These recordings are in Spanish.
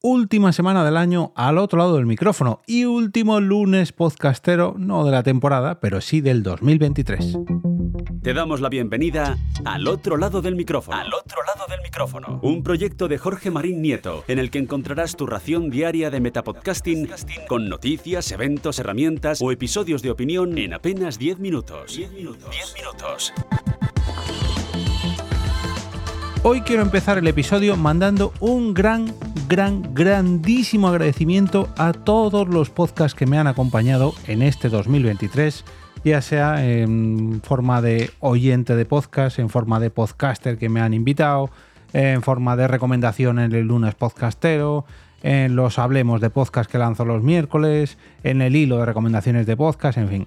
última semana del año al otro lado del micrófono y último lunes podcastero, no de la temporada, pero sí del 2023. Te damos la bienvenida al otro lado del micrófono. Al otro lado del micrófono. Un proyecto de Jorge Marín Nieto, en el que encontrarás tu ración diaria de metapodcasting con noticias, eventos, herramientas o episodios de opinión en apenas 10 minutos. 10 minutos. 10 minutos. Hoy quiero empezar el episodio mandando un gran, gran, grandísimo agradecimiento a todos los podcasts que me han acompañado en este 2023, ya sea en forma de oyente de podcast, en forma de podcaster que me han invitado, en forma de recomendación en el lunes podcastero, en los hablemos de podcast que lanzo los miércoles, en el hilo de recomendaciones de podcast, en fin,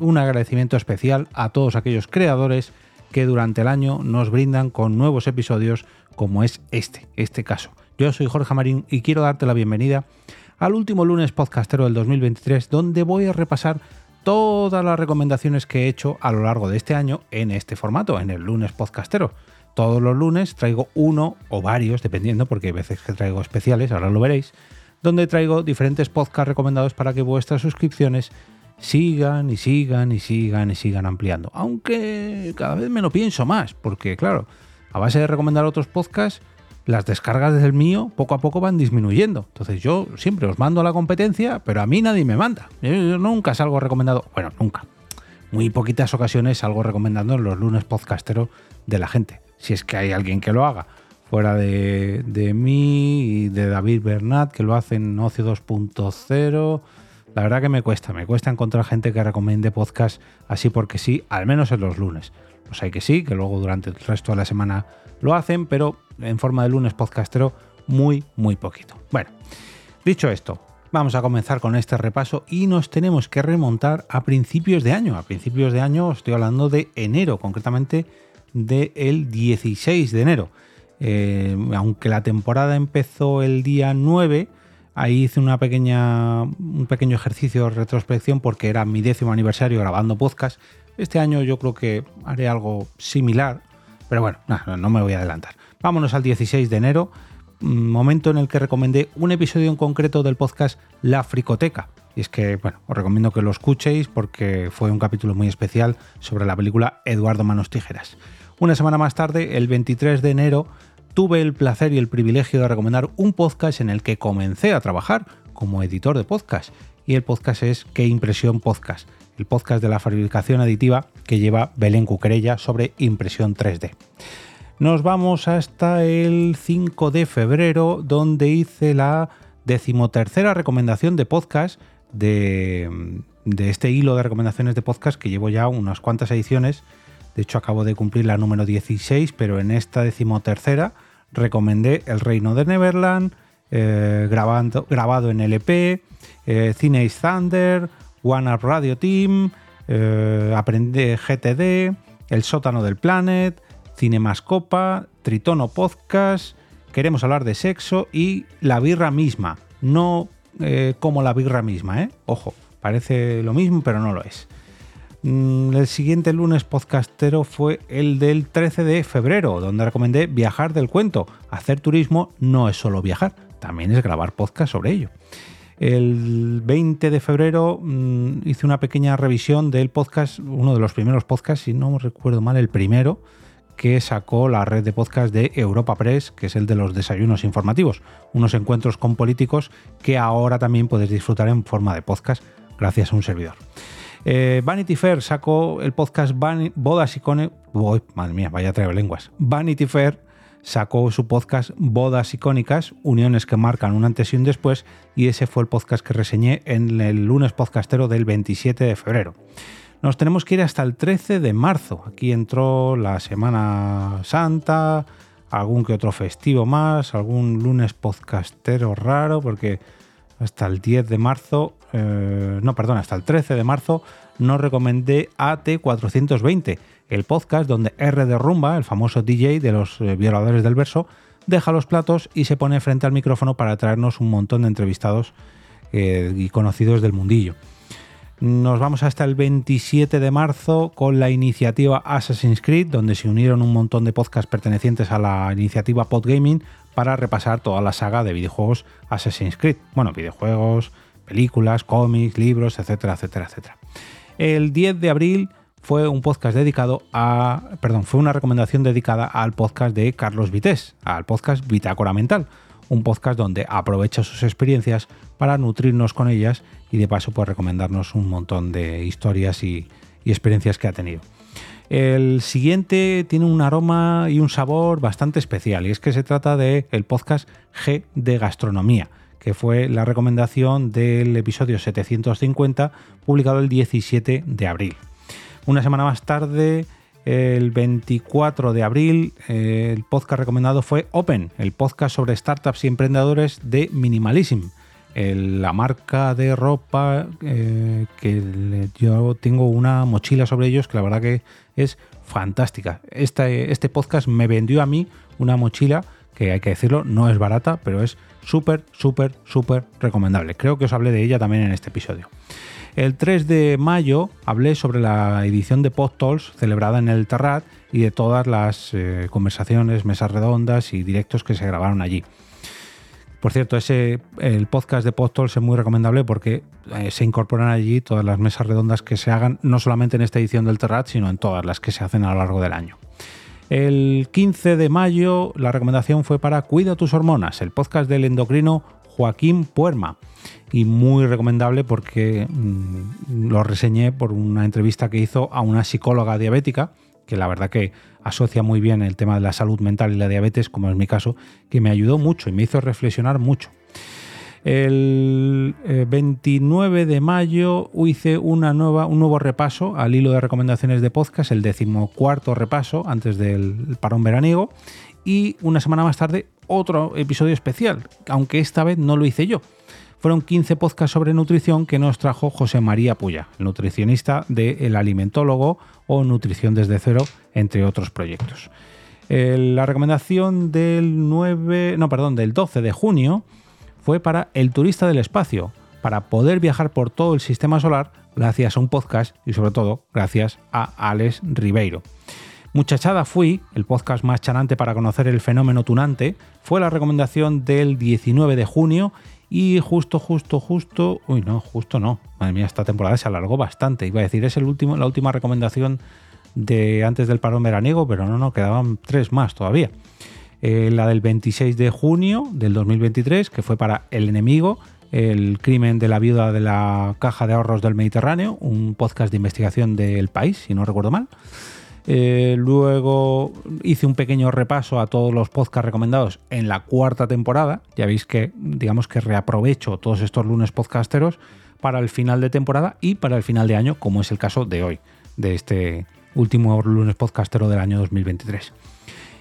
un agradecimiento especial a todos aquellos creadores que durante el año nos brindan con nuevos episodios como es este, este caso. Yo soy Jorge Marín y quiero darte la bienvenida al último lunes podcastero del 2023 donde voy a repasar todas las recomendaciones que he hecho a lo largo de este año en este formato, en el lunes podcastero. Todos los lunes traigo uno o varios, dependiendo, porque hay veces que traigo especiales, ahora lo veréis, donde traigo diferentes podcasts recomendados para que vuestras suscripciones sigan y sigan y sigan y sigan ampliando. Aunque cada vez me lo pienso más, porque claro, a base de recomendar otros podcasts, las descargas del mío poco a poco van disminuyendo. Entonces yo siempre os mando a la competencia, pero a mí nadie me manda. Yo, nunca salgo recomendado, bueno, nunca. Muy poquitas ocasiones salgo recomendando en los lunes podcasteros de la gente. Si es que hay alguien que lo haga. Fuera de, de mí y de David Bernat, que lo hace en Ocio 2.0 la verdad que me cuesta, me cuesta encontrar gente que recomiende podcast así porque sí, al menos en los lunes. Pues hay que sí, que luego durante el resto de la semana lo hacen, pero en forma de lunes podcastero muy, muy poquito. Bueno, dicho esto, vamos a comenzar con este repaso y nos tenemos que remontar a principios de año. A principios de año estoy hablando de enero, concretamente del 16 de enero. Eh, aunque la temporada empezó el día 9, Ahí hice un pequeño ejercicio de retrospección porque era mi décimo aniversario grabando podcast. Este año yo creo que haré algo similar, pero bueno, no, no me voy a adelantar. Vámonos al 16 de enero, mm, momento en el que recomendé un episodio en concreto del podcast La Fricoteca. Y es que, bueno, os recomiendo que lo escuchéis porque fue un capítulo muy especial sobre la película Eduardo Manos Tijeras. Una semana más tarde, el 23 de enero, tuve el placer y el privilegio de recomendar un podcast en el que comencé a trabajar como editor de podcast. Y el podcast es Qué Impresión Podcast, el podcast de la fabricación aditiva que lleva Belén Cuquerella sobre impresión 3D. Nos vamos hasta el 5 de febrero, donde hice la decimotercera recomendación de podcast de, de este hilo de recomendaciones de podcast que llevo ya unas cuantas ediciones de hecho, acabo de cumplir la número 16, pero en esta decimotercera recomendé El Reino de Neverland, eh, grabado en LP, Cine Thunder, One Up Radio Team, eh, Aprende GTD, El Sótano del Planet, Cinemascopa, Tritono Podcast, Queremos hablar de sexo y La Birra misma. No eh, como la birra misma, ¿eh? Ojo, parece lo mismo, pero no lo es. Mm, el siguiente lunes podcastero fue el del 13 de febrero, donde recomendé viajar del cuento. Hacer turismo no es solo viajar, también es grabar podcast sobre ello. El 20 de febrero mm, hice una pequeña revisión del podcast, uno de los primeros podcasts, si no recuerdo mal, el primero, que sacó la red de podcast de Europa Press, que es el de los desayunos informativos, unos encuentros con políticos que ahora también puedes disfrutar en forma de podcast gracias a un servidor. Eh, Vanity Fair sacó el podcast Bodas Icónicas. madre mía, vaya lenguas. Vanity Fair sacó su podcast Bodas Icónicas, uniones que marcan un antes y un después, y ese fue el podcast que reseñé en el lunes podcastero del 27 de febrero. Nos tenemos que ir hasta el 13 de marzo. Aquí entró la Semana Santa, algún que otro festivo más, algún lunes podcastero raro, porque hasta el 10 de marzo, eh, no, perdón, hasta el 13 de marzo nos recomendé AT420, el podcast donde R de Rumba, el famoso DJ de los eh, violadores del verso, deja los platos y se pone frente al micrófono para traernos un montón de entrevistados eh, y conocidos del mundillo. Nos vamos hasta el 27 de marzo con la iniciativa Assassin's Creed, donde se unieron un montón de podcasts pertenecientes a la iniciativa Podgaming para repasar toda la saga de videojuegos Assassin's Creed. Bueno, videojuegos, películas, cómics, libros, etcétera, etcétera, etcétera. El 10 de abril fue un podcast dedicado a, perdón, fue una recomendación dedicada al podcast de Carlos Vités, al podcast Bitácora Mental, un podcast donde aprovecha sus experiencias para nutrirnos con ellas y de paso pues recomendarnos un montón de historias y, experiencias que ha tenido. El siguiente tiene un aroma y un sabor bastante especial y es que se trata del el podcast G de Gastronomía, que fue la recomendación del episodio 750 publicado el 17 de abril. Una semana más tarde el 24 de abril, el podcast recomendado fue Open, el podcast sobre startups y emprendedores de Minimalism, la marca de ropa eh, que yo tengo una mochila sobre ellos que la verdad que es fantástica. Este, podcast me vendió a mí una mochila que hay que decirlo, no es barata, pero es súper, súper, súper recomendable. Creo que os hablé de ella también en este episodio. El 3 de mayo hablé sobre la edición de Podtalks celebrada en el Terrat y de todas las eh, conversaciones, mesas redondas y directos que se grabaron allí. Por cierto, ese, el podcast de Podtalks es muy recomendable porque eh, se incorporan allí todas las mesas redondas que se hagan, no solamente en esta edición del Terrat, sino en todas las que se hacen a lo largo del año. El 15 de mayo la recomendación fue para Cuida tus hormonas, el podcast del endocrino Joaquín Puerma y muy recomendable porque mm, lo reseñé por una entrevista que hizo a una psicóloga diabética, que la verdad que asocia muy bien el tema de la salud mental y la diabetes, como es mi caso, que me ayudó mucho y me hizo reflexionar mucho. El 29 eh, de mayo hice una nueva, un nuevo repaso al hilo de recomendaciones de podcast, el decimocuarto repaso antes del parón veraniego, y una semana más tarde otro episodio especial, aunque esta vez no lo hice yo fueron 15 podcasts sobre nutrición que nos trajo José María Puya, el nutricionista de El Alimentólogo o Nutrición desde cero, entre otros proyectos. la recomendación del 9, no, perdón, del 12 de junio fue para El turista del espacio, para poder viajar por todo el sistema solar gracias a un podcast y sobre todo gracias a Alex Ribeiro. Muchachada Fui, el podcast más chanante para conocer el fenómeno tunante, fue la recomendación del 19 de junio y justo, justo, justo. Uy, no, justo no. Madre mía, esta temporada se alargó bastante. Iba a decir, es el último, la última recomendación de antes del parón veraniego, pero no, no, quedaban tres más todavía. Eh, la del 26 de junio del 2023, que fue para El Enemigo, el crimen de la viuda de la Caja de Ahorros del Mediterráneo, un podcast de investigación del país, si no recuerdo mal. Eh, luego hice un pequeño repaso a todos los podcasts recomendados en la cuarta temporada. Ya veis que, digamos que reaprovecho todos estos lunes podcasteros para el final de temporada y para el final de año, como es el caso de hoy, de este último lunes podcastero del año 2023.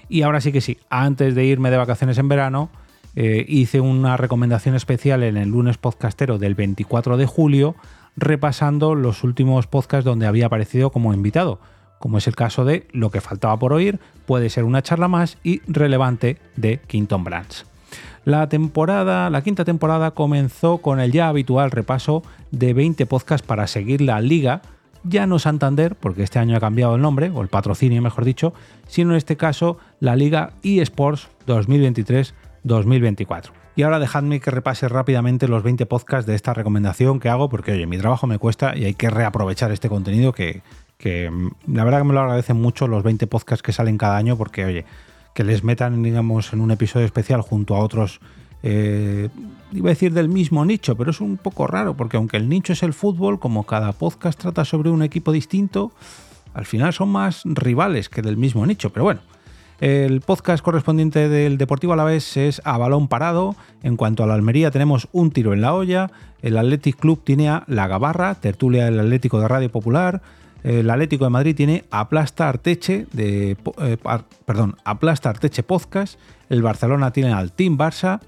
Y ahora sí que sí, antes de irme de vacaciones en verano, eh, hice una recomendación especial en el lunes podcastero del 24 de julio, repasando los últimos podcasts donde había aparecido como invitado como es el caso de Lo que faltaba por oír, puede ser una charla más y relevante de Quinton Brands. La temporada, la quinta temporada comenzó con el ya habitual repaso de 20 podcasts para seguir la liga, ya no Santander, porque este año ha cambiado el nombre, o el patrocinio mejor dicho, sino en este caso la Liga eSports 2023-2024. Y ahora dejadme que repase rápidamente los 20 podcasts de esta recomendación que hago, porque oye, mi trabajo me cuesta y hay que reaprovechar este contenido que, que mm, la verdad que me lo agradecen mucho los 20 podcasts que salen cada año porque, oye, que les metan, digamos, en un episodio especial junto a otros, eh, iba a decir del mismo nicho, pero es un poco raro porque aunque el nicho es el fútbol, como cada podcast trata sobre un equipo distinto, al final son más rivales que del mismo nicho, pero bueno. El podcast correspondiente del Deportivo Alavés es a balón parado. En cuanto a la Almería tenemos un tiro en la olla. El Athletic Club tiene a La Gabarra, tertulia del Atlético de Radio Popular el Atlético de Madrid tiene Aplasta Arteche, de, eh, perdón, Podcast, el Barcelona tiene al Team Barça,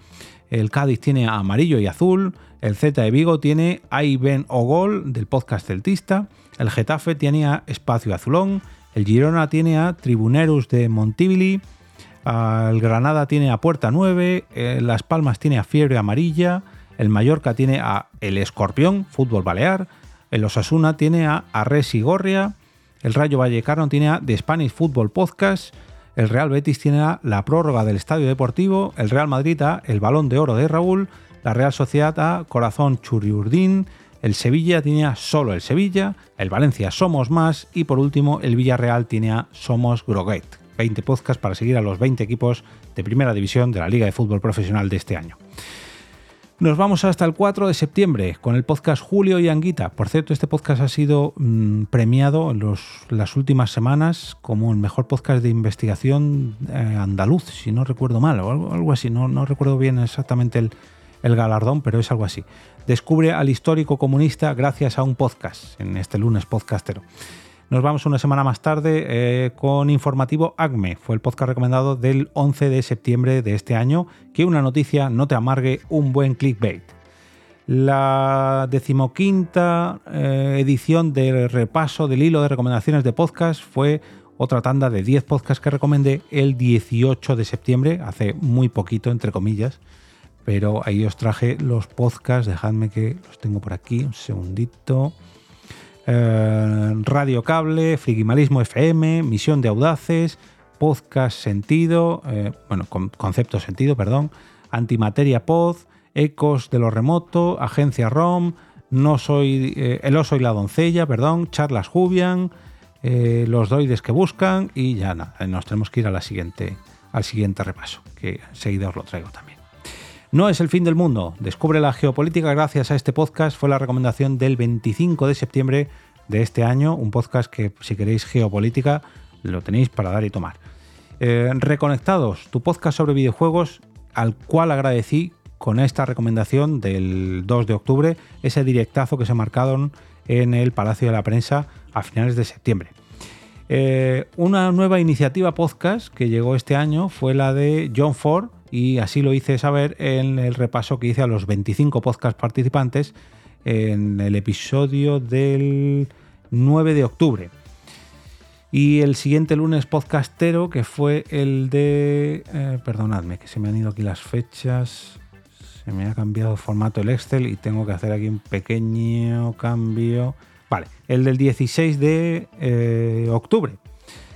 el Cádiz tiene a Amarillo y Azul, el Z de Vigo tiene a Iben Ogol del podcast Celtista, el Getafe tiene a Espacio Azulón, el Girona tiene a Tribuneros de Montivili, el Granada tiene a Puerta 9, eh, Las Palmas tiene a Fiebre Amarilla, el Mallorca tiene a El Escorpión, Fútbol Balear, El Osasuna tiene a Arres y Gorria. El Rayo Vallecano tiene a The Spanish Football Podcast. El Real Betis tiene a la prórroga del Estadio Deportivo. El Real Madrid a el Balón de Oro de Raúl. La Real Sociedad a Corazón Churiurdín. El Sevilla tiene a solo el Sevilla. El Valencia Somos Más. Y por último, el Villarreal tiene a Somos Groguet. 20 podcasts para seguir a los 20 equipos de primera división de la Liga de Fútbol Profesional de este año. Nos vamos hasta el 4 de septiembre con el podcast Julio y Anguita. Por cierto, este podcast ha sido mm, premiado en las últimas semanas como el mejor podcast de investigación eh, andaluz, si no recuerdo mal, o algo, así. No, recuerdo bien exactamente el galardón, pero es algo así. Descubre al histórico comunista gracias a un podcast, en este lunes podcastero. Nos vamos una semana más tarde eh, con informativo ACME. Fue el podcast recomendado del 11 de septiembre de este año. Que una noticia no te amargue un buen clickbait. La decimoquinta eh, edición del repaso del hilo de recomendaciones de podcast fue otra tanda de 10 podcasts que recomendé el 18 de septiembre, hace muy poquito, entre comillas. Pero ahí os traje los podcasts, dejadme que los tengo por aquí, un segundito. Eh, Radio Cable, Frigimalismo FM, Misión de Audaces, Podcast Sentido, eh, bueno, Concepto Sentido, perdón, Antimateria Pod, Ecos de lo Remoto, Agencia ROM, No Soy, eh, El Oso y la Doncella, perdón, Charlas Jubian, Los Droides que Buscan y ya nada, nos tenemos que ir a la siguiente, al siguiente repaso, que enseguida os lo traigo también. No es el fin del mundo. Descubre la geopolítica gracias a este podcast. Fue la recomendación del 25 de septiembre de este año. Un podcast que, si queréis geopolítica, lo tenéis para dar y tomar. Eh, Reconectados, tu podcast sobre videojuegos, al cual agradecí con esta recomendación del 2 de octubre, ese directazo que se marcaron en el Palacio de la Prensa a finales de septiembre. Eh, una nueva iniciativa podcast que llegó este año fue la de John Ford, y así lo hice saber en el repaso que hice a los 25 podcast participantes en el episodio del 9 de octubre. Y el siguiente lunes podcastero, que fue el de... Eh, perdonadme, que se me han ido aquí las fechas. Se me ha cambiado el formato el Excel y tengo que hacer aquí un pequeño cambio. Vale, el del 16 de eh, octubre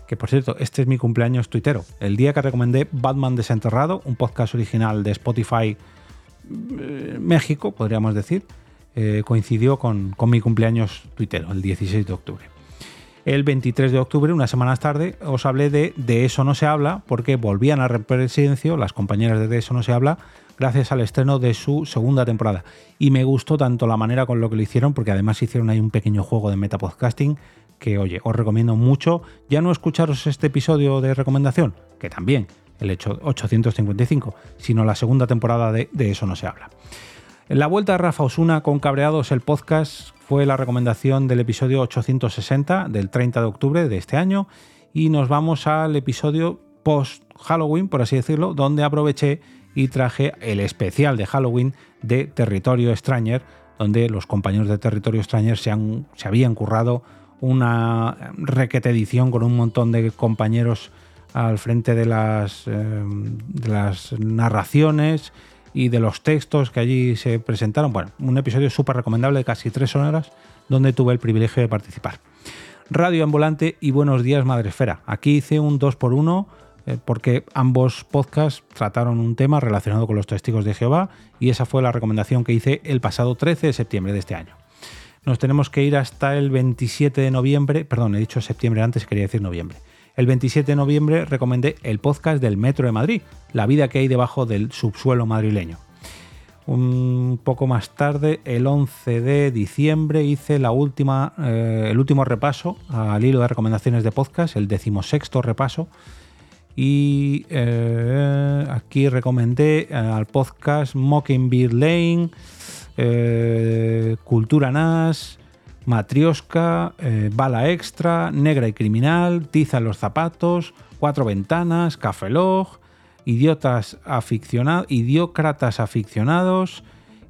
que por cierto, este es mi cumpleaños tuitero, el día que recomendé Batman Desenterrado, un podcast original de Spotify eh, México, podríamos decir, eh, coincidió con, mi cumpleaños tuitero, el 16 de octubre. El 23 de octubre, unas semanas tarde, os hablé de De eso no se habla, porque volvían a represidencio las compañeras de De eso no se habla, gracias al estreno de su segunda temporada. Y me gustó tanto la manera con lo que lo hicieron, porque además hicieron ahí un pequeño juego de metapodcasting que, oye, os recomiendo mucho ya no escucharos este episodio de recomendación, que también, el hecho 855, sino la segunda temporada de, Eso no se habla. En la vuelta de Rafa Osuna con Cabreados, el podcast fue la recomendación del episodio 860 del 30 de octubre de este año y nos vamos al episodio post Halloween, por así decirlo, donde aproveché y traje el especial de Halloween de Territorio Stranger, donde los compañeros de Territorio Stranger se, han, se habían currado una requete edición con un montón de compañeros al frente de las, eh, de las narraciones y de los textos que allí se presentaron. Bueno, un episodio súper recomendable de casi tres horas donde tuve el privilegio de participar. Radio Ambulante y Buenos Días Madresfera. Aquí hice un 2 por 1 eh, porque ambos podcasts trataron un tema relacionado con los testigos de Jehová y esa fue la recomendación que hice el pasado 13 de septiembre de este año nos tenemos que ir hasta el 27 de noviembre, perdón, he dicho septiembre antes, quería decir noviembre. El 27 de noviembre recomendé el podcast del Metro de Madrid, la vida que hay debajo del subsuelo madrileño. Un poco más tarde, el 11 de diciembre, hice la última, eh, el último repaso al hilo de recomendaciones de podcast, el decimosexto repaso. Y eh, aquí recomendé al podcast Mockingbird Lane, eh, Cultura Nas, Matrioska, eh, Bala Extra, Negra y Criminal, Tiza en los Zapatos, Cuatro Ventanas, Café Log, Idiotas aficionados, Idiócratas aficionados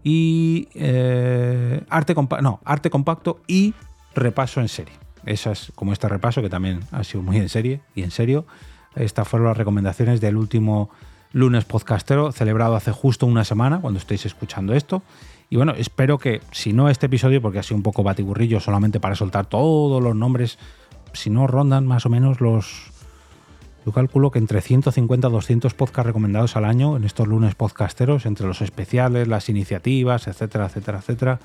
y eh, arte, no, arte compacto y repaso en serie. Esas, como este repaso que también ha sido muy en serie y en serio. Estas fueron las recomendaciones del último lunes podcastero celebrado hace justo una semana cuando estéis escuchando esto Y bueno, espero que, si no este episodio, porque ha sido un poco batiburrillo solamente para soltar todos los nombres, si no rondan más o menos los... Yo calculo que entre 150 y 200 podcasts recomendados al año en estos lunes podcasteros, entre los especiales, las iniciativas, etcétera, etcétera, etcétera.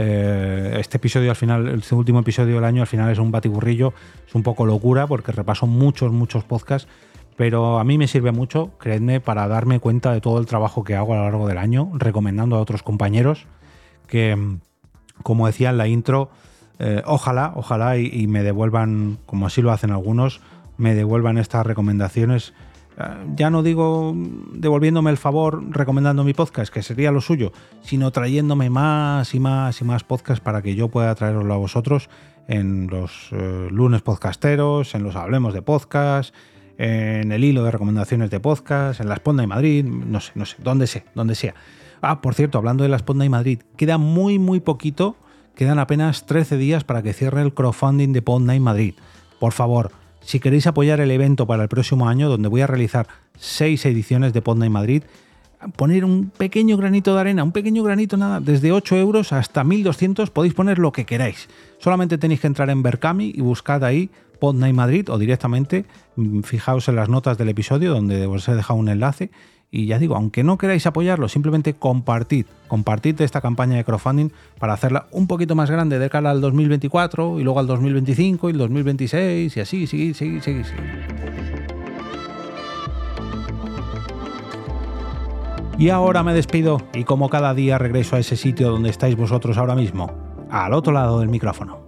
Eh, este episodio al final, este último episodio del año al final es un batiburrillo, es un poco locura porque repaso muchos, muchos podcasts, pero a mí me sirve mucho, creedme, para darme cuenta de todo el trabajo que hago a lo largo del año, recomendando a otros compañeros que, como decía en la intro, eh, ojalá, ojalá y, me devuelvan, como así lo hacen algunos, me devuelvan estas recomendaciones. Ya no digo devolviéndome el favor recomendando mi podcast, que sería lo suyo, sino trayéndome más y más y más podcasts para que yo pueda traeroslo a vosotros en los eh, lunes podcasteros, en los Hablemos de Podcast, en el hilo de recomendaciones de podcast, en la Sponda de Madrid, no sé, no sé, donde sea, donde sea. Ah, por cierto, hablando de la Sponda de Madrid, queda muy, muy poquito Quedan apenas 13 días para que cierre el crowdfunding de Pod Madrid. Por favor, si queréis apoyar el evento para el próximo año, donde voy a realizar 6 ediciones de Pod Madrid, poner un pequeño granito de arena, un pequeño granito nada, desde 8 euros hasta 1200 podéis poner lo que queráis. Solamente tenéis que entrar en Berkami y buscad ahí Pod Madrid o directamente mm, fijaos en las notas del episodio donde os he dejado un enlace y ya digo, aunque no queráis apoyarlo, simplemente compartid, compartid esta campaña de crowdfunding para hacerla un poquito más grande de cara al 2024 y luego al 2025 y el 2026 y así, sí, sí, sí, sí. Y ahora me despido y como cada día regreso a ese sitio donde estáis vosotros ahora mismo, al otro lado del micrófono.